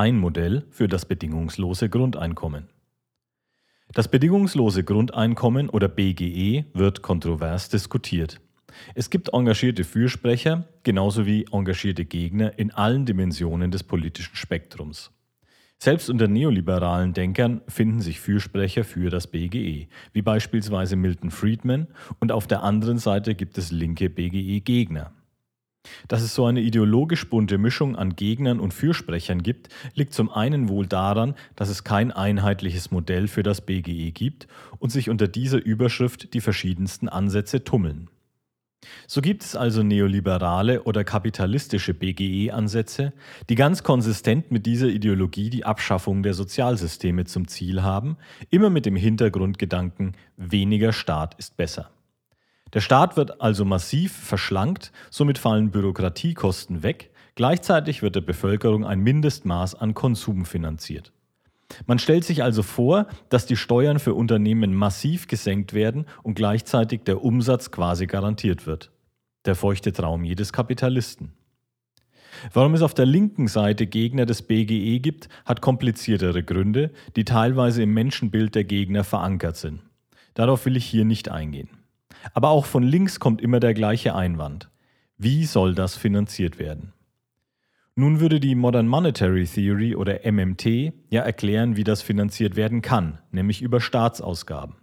ein Modell für das bedingungslose Grundeinkommen. Das bedingungslose Grundeinkommen oder BGE wird kontrovers diskutiert. Es gibt engagierte Fürsprecher genauso wie engagierte Gegner in allen Dimensionen des politischen Spektrums. Selbst unter neoliberalen Denkern finden sich Fürsprecher für das BGE, wie beispielsweise Milton Friedman, und auf der anderen Seite gibt es linke BGE-Gegner. Dass es so eine ideologisch bunte Mischung an Gegnern und Fürsprechern gibt, liegt zum einen wohl daran, dass es kein einheitliches Modell für das BGE gibt und sich unter dieser Überschrift die verschiedensten Ansätze tummeln. So gibt es also neoliberale oder kapitalistische BGE-Ansätze, die ganz konsistent mit dieser Ideologie die Abschaffung der Sozialsysteme zum Ziel haben, immer mit dem Hintergrundgedanken, weniger Staat ist besser. Der Staat wird also massiv verschlankt, somit fallen Bürokratiekosten weg, gleichzeitig wird der Bevölkerung ein Mindestmaß an Konsum finanziert. Man stellt sich also vor, dass die Steuern für Unternehmen massiv gesenkt werden und gleichzeitig der Umsatz quasi garantiert wird. Der feuchte Traum jedes Kapitalisten. Warum es auf der linken Seite Gegner des BGE gibt, hat kompliziertere Gründe, die teilweise im Menschenbild der Gegner verankert sind. Darauf will ich hier nicht eingehen. Aber auch von links kommt immer der gleiche Einwand. Wie soll das finanziert werden? Nun würde die Modern Monetary Theory oder MMT ja erklären, wie das finanziert werden kann, nämlich über Staatsausgaben.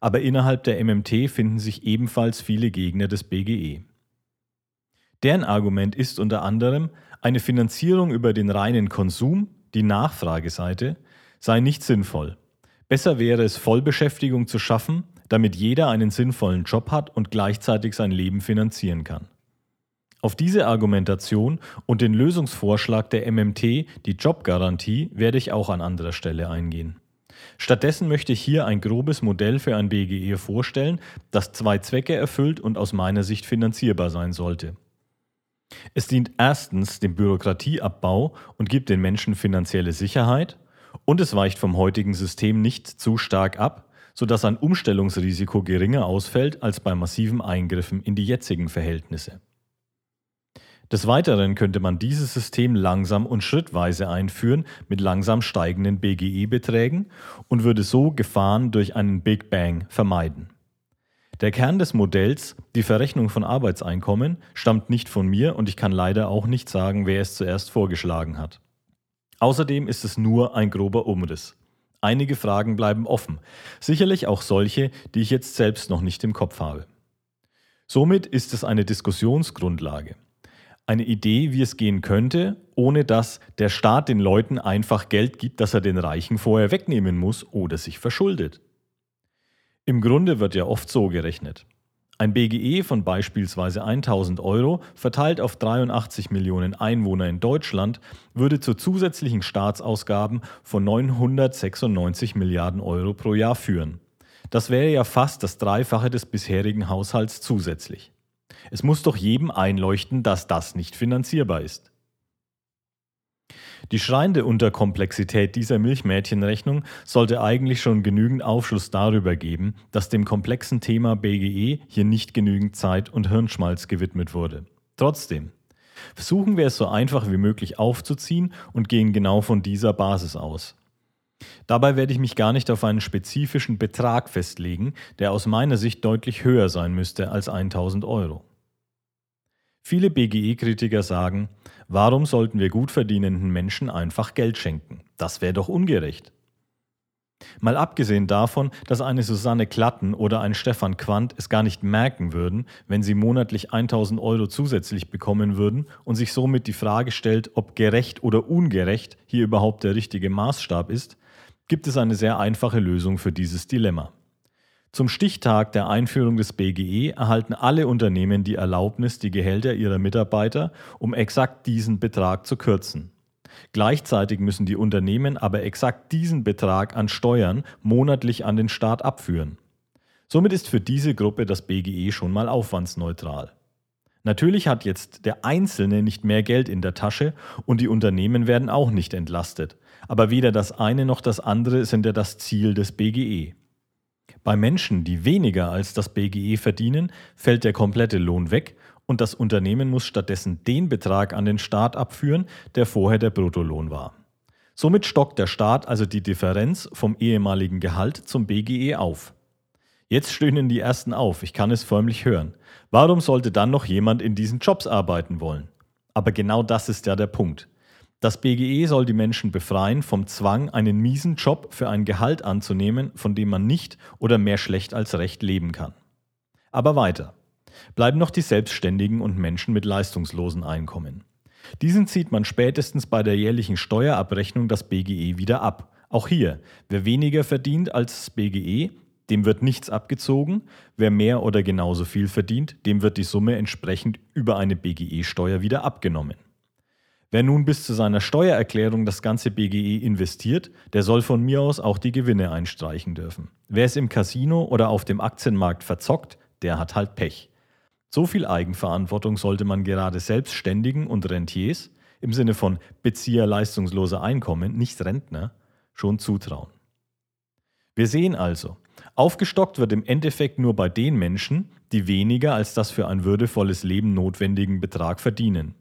Aber innerhalb der MMT finden sich ebenfalls viele Gegner des BGE. Deren Argument ist unter anderem, eine Finanzierung über den reinen Konsum, die Nachfrageseite, sei nicht sinnvoll. Besser wäre es, Vollbeschäftigung zu schaffen, damit jeder einen sinnvollen Job hat und gleichzeitig sein Leben finanzieren kann. Auf diese Argumentation und den Lösungsvorschlag der MMT, die Jobgarantie, werde ich auch an anderer Stelle eingehen. Stattdessen möchte ich hier ein grobes Modell für ein BGE vorstellen, das zwei Zwecke erfüllt und aus meiner Sicht finanzierbar sein sollte. Es dient erstens dem Bürokratieabbau und gibt den Menschen finanzielle Sicherheit und es weicht vom heutigen System nicht zu stark ab, sodass ein Umstellungsrisiko geringer ausfällt als bei massiven Eingriffen in die jetzigen Verhältnisse. Des Weiteren könnte man dieses System langsam und schrittweise einführen mit langsam steigenden BGE-Beträgen und würde so Gefahren durch einen Big Bang vermeiden. Der Kern des Modells, die Verrechnung von Arbeitseinkommen, stammt nicht von mir und ich kann leider auch nicht sagen, wer es zuerst vorgeschlagen hat. Außerdem ist es nur ein grober Umriss. Einige Fragen bleiben offen, sicherlich auch solche, die ich jetzt selbst noch nicht im Kopf habe. Somit ist es eine Diskussionsgrundlage eine Idee, wie es gehen könnte, ohne dass der Staat den Leuten einfach Geld gibt, das er den Reichen vorher wegnehmen muss oder sich verschuldet. Im Grunde wird ja oft so gerechnet. Ein BGE von beispielsweise 1000 Euro verteilt auf 83 Millionen Einwohner in Deutschland würde zu zusätzlichen Staatsausgaben von 996 Milliarden Euro pro Jahr führen. Das wäre ja fast das Dreifache des bisherigen Haushalts zusätzlich. Es muss doch jedem einleuchten, dass das nicht finanzierbar ist. Die schreiende Unterkomplexität dieser Milchmädchenrechnung sollte eigentlich schon genügend Aufschluss darüber geben, dass dem komplexen Thema BGE hier nicht genügend Zeit und Hirnschmalz gewidmet wurde. Trotzdem, versuchen wir es so einfach wie möglich aufzuziehen und gehen genau von dieser Basis aus. Dabei werde ich mich gar nicht auf einen spezifischen Betrag festlegen, der aus meiner Sicht deutlich höher sein müsste als 1000 Euro. Viele BGE-Kritiker sagen, warum sollten wir gut verdienenden Menschen einfach Geld schenken? Das wäre doch ungerecht. Mal abgesehen davon, dass eine Susanne Klatten oder ein Stefan Quandt es gar nicht merken würden, wenn sie monatlich 1000 Euro zusätzlich bekommen würden und sich somit die Frage stellt, ob gerecht oder ungerecht hier überhaupt der richtige Maßstab ist, gibt es eine sehr einfache Lösung für dieses Dilemma. Zum Stichtag der Einführung des BGE erhalten alle Unternehmen die Erlaubnis, die Gehälter ihrer Mitarbeiter um exakt diesen Betrag zu kürzen. Gleichzeitig müssen die Unternehmen aber exakt diesen Betrag an Steuern monatlich an den Staat abführen. Somit ist für diese Gruppe das BGE schon mal aufwandsneutral. Natürlich hat jetzt der Einzelne nicht mehr Geld in der Tasche und die Unternehmen werden auch nicht entlastet. Aber weder das eine noch das andere sind ja das Ziel des BGE. Bei Menschen, die weniger als das BGE verdienen, fällt der komplette Lohn weg und das Unternehmen muss stattdessen den Betrag an den Staat abführen, der vorher der Bruttolohn war. Somit stockt der Staat also die Differenz vom ehemaligen Gehalt zum BGE auf. Jetzt stöhnen die Ersten auf, ich kann es förmlich hören. Warum sollte dann noch jemand in diesen Jobs arbeiten wollen? Aber genau das ist ja der Punkt. Das BGE soll die Menschen befreien vom Zwang, einen miesen Job für ein Gehalt anzunehmen, von dem man nicht oder mehr schlecht als recht leben kann. Aber weiter. Bleiben noch die Selbstständigen und Menschen mit leistungslosen Einkommen. Diesen zieht man spätestens bei der jährlichen Steuerabrechnung das BGE wieder ab. Auch hier, wer weniger verdient als das BGE, dem wird nichts abgezogen. Wer mehr oder genauso viel verdient, dem wird die Summe entsprechend über eine BGE-Steuer wieder abgenommen. Wer nun bis zu seiner Steuererklärung das ganze BGE investiert, der soll von mir aus auch die Gewinne einstreichen dürfen. Wer es im Casino oder auf dem Aktienmarkt verzockt, der hat halt Pech. So viel Eigenverantwortung sollte man gerade Selbstständigen und Rentiers im Sinne von Bezieher leistungsloser Einkommen, nicht Rentner, schon zutrauen. Wir sehen also, aufgestockt wird im Endeffekt nur bei den Menschen, die weniger als das für ein würdevolles Leben notwendigen Betrag verdienen.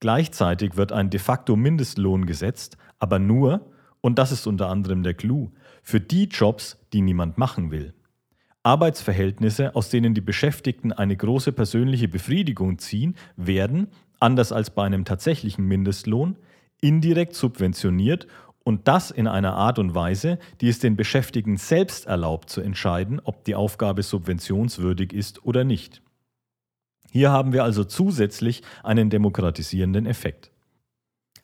Gleichzeitig wird ein de facto Mindestlohn gesetzt, aber nur, und das ist unter anderem der Clou, für die Jobs, die niemand machen will. Arbeitsverhältnisse, aus denen die Beschäftigten eine große persönliche Befriedigung ziehen, werden, anders als bei einem tatsächlichen Mindestlohn, indirekt subventioniert und das in einer Art und Weise, die es den Beschäftigten selbst erlaubt zu entscheiden, ob die Aufgabe subventionswürdig ist oder nicht. Hier haben wir also zusätzlich einen demokratisierenden Effekt.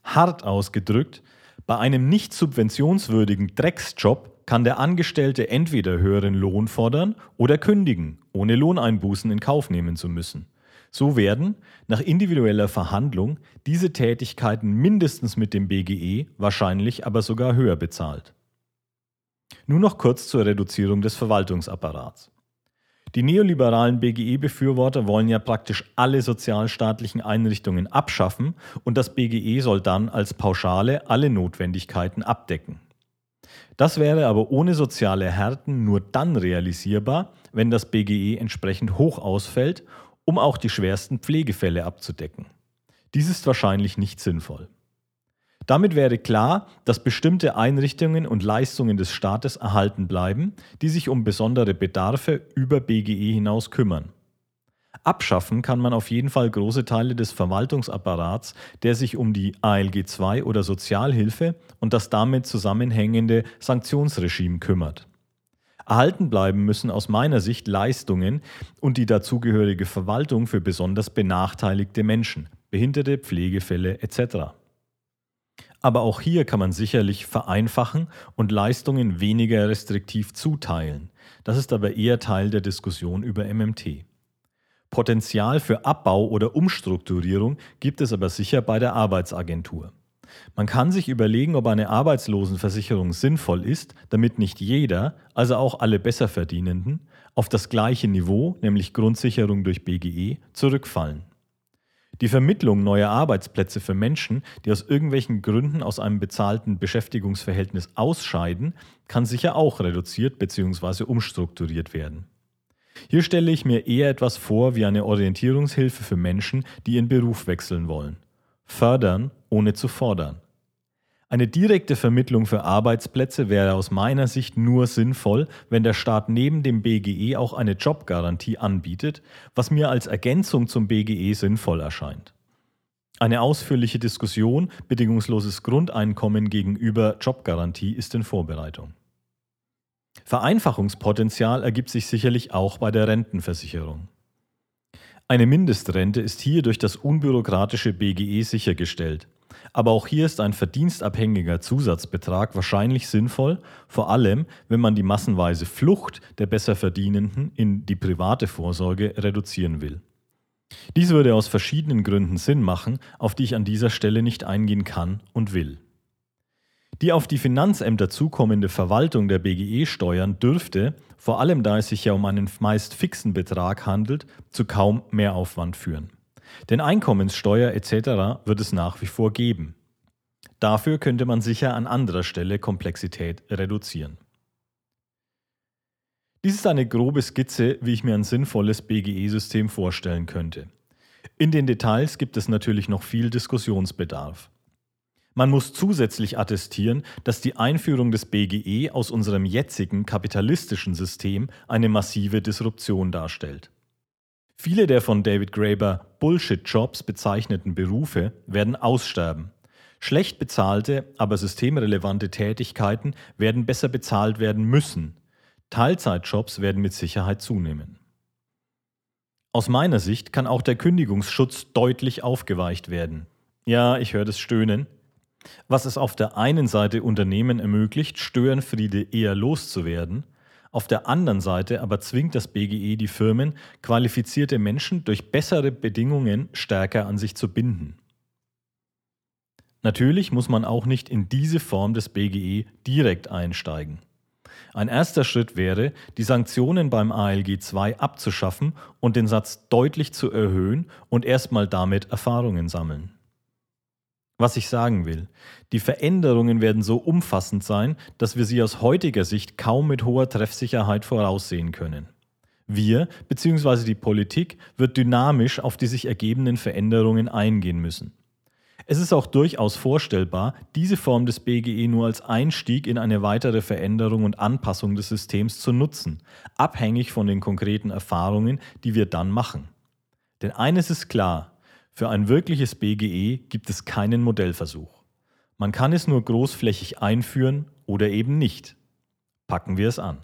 Hart ausgedrückt, bei einem nicht subventionswürdigen Drecksjob kann der Angestellte entweder höheren Lohn fordern oder kündigen, ohne Lohneinbußen in Kauf nehmen zu müssen. So werden, nach individueller Verhandlung, diese Tätigkeiten mindestens mit dem BGE, wahrscheinlich aber sogar höher bezahlt. Nur noch kurz zur Reduzierung des Verwaltungsapparats. Die neoliberalen BGE-Befürworter wollen ja praktisch alle sozialstaatlichen Einrichtungen abschaffen und das BGE soll dann als Pauschale alle Notwendigkeiten abdecken. Das wäre aber ohne soziale Härten nur dann realisierbar, wenn das BGE entsprechend hoch ausfällt, um auch die schwersten Pflegefälle abzudecken. Dies ist wahrscheinlich nicht sinnvoll. Damit wäre klar, dass bestimmte Einrichtungen und Leistungen des Staates erhalten bleiben, die sich um besondere Bedarfe über BGE hinaus kümmern. Abschaffen kann man auf jeden Fall große Teile des Verwaltungsapparats, der sich um die ALG II oder Sozialhilfe und das damit zusammenhängende Sanktionsregime kümmert. Erhalten bleiben müssen aus meiner Sicht Leistungen und die dazugehörige Verwaltung für besonders benachteiligte Menschen, Behinderte, Pflegefälle etc. Aber auch hier kann man sicherlich vereinfachen und Leistungen weniger restriktiv zuteilen. Das ist aber eher Teil der Diskussion über MMT. Potenzial für Abbau oder Umstrukturierung gibt es aber sicher bei der Arbeitsagentur. Man kann sich überlegen, ob eine Arbeitslosenversicherung sinnvoll ist, damit nicht jeder, also auch alle Besserverdienenden, auf das gleiche Niveau, nämlich Grundsicherung durch BGE, zurückfallen. Die Vermittlung neuer Arbeitsplätze für Menschen, die aus irgendwelchen Gründen aus einem bezahlten Beschäftigungsverhältnis ausscheiden, kann sicher auch reduziert bzw. umstrukturiert werden. Hier stelle ich mir eher etwas vor wie eine Orientierungshilfe für Menschen, die ihren Beruf wechseln wollen. Fördern, ohne zu fordern. Eine direkte Vermittlung für Arbeitsplätze wäre aus meiner Sicht nur sinnvoll, wenn der Staat neben dem BGE auch eine Jobgarantie anbietet, was mir als Ergänzung zum BGE sinnvoll erscheint. Eine ausführliche Diskussion bedingungsloses Grundeinkommen gegenüber Jobgarantie ist in Vorbereitung. Vereinfachungspotenzial ergibt sich sicherlich auch bei der Rentenversicherung. Eine Mindestrente ist hier durch das unbürokratische BGE sichergestellt. Aber auch hier ist ein verdienstabhängiger Zusatzbetrag wahrscheinlich sinnvoll, vor allem wenn man die massenweise Flucht der Besserverdienenden in die private Vorsorge reduzieren will. Dies würde aus verschiedenen Gründen Sinn machen, auf die ich an dieser Stelle nicht eingehen kann und will. Die auf die Finanzämter zukommende Verwaltung der BGE-Steuern dürfte, vor allem da es sich ja um einen meist fixen Betrag handelt, zu kaum Mehraufwand führen. Denn Einkommenssteuer etc. wird es nach wie vor geben. Dafür könnte man sicher an anderer Stelle Komplexität reduzieren. Dies ist eine grobe Skizze, wie ich mir ein sinnvolles BGE-System vorstellen könnte. In den Details gibt es natürlich noch viel Diskussionsbedarf. Man muss zusätzlich attestieren, dass die Einführung des BGE aus unserem jetzigen kapitalistischen System eine massive Disruption darstellt. Viele der von David Graeber Bullshit-Jobs bezeichneten Berufe werden aussterben. Schlecht bezahlte, aber systemrelevante Tätigkeiten werden besser bezahlt werden müssen. Teilzeitjobs werden mit Sicherheit zunehmen. Aus meiner Sicht kann auch der Kündigungsschutz deutlich aufgeweicht werden. Ja, ich höre das Stöhnen. Was es auf der einen Seite Unternehmen ermöglicht, Störenfriede eher loszuwerden, auf der anderen Seite aber zwingt das BGE die Firmen, qualifizierte Menschen durch bessere Bedingungen stärker an sich zu binden. Natürlich muss man auch nicht in diese Form des BGE direkt einsteigen. Ein erster Schritt wäre, die Sanktionen beim ALG II abzuschaffen und den Satz deutlich zu erhöhen und erstmal damit Erfahrungen sammeln. Was ich sagen will, die Veränderungen werden so umfassend sein, dass wir sie aus heutiger Sicht kaum mit hoher Treffsicherheit voraussehen können. Wir bzw. die Politik wird dynamisch auf die sich ergebenden Veränderungen eingehen müssen. Es ist auch durchaus vorstellbar, diese Form des BGE nur als Einstieg in eine weitere Veränderung und Anpassung des Systems zu nutzen, abhängig von den konkreten Erfahrungen, die wir dann machen. Denn eines ist klar, für ein wirkliches BGE gibt es keinen Modellversuch. Man kann es nur großflächig einführen oder eben nicht. Packen wir es an.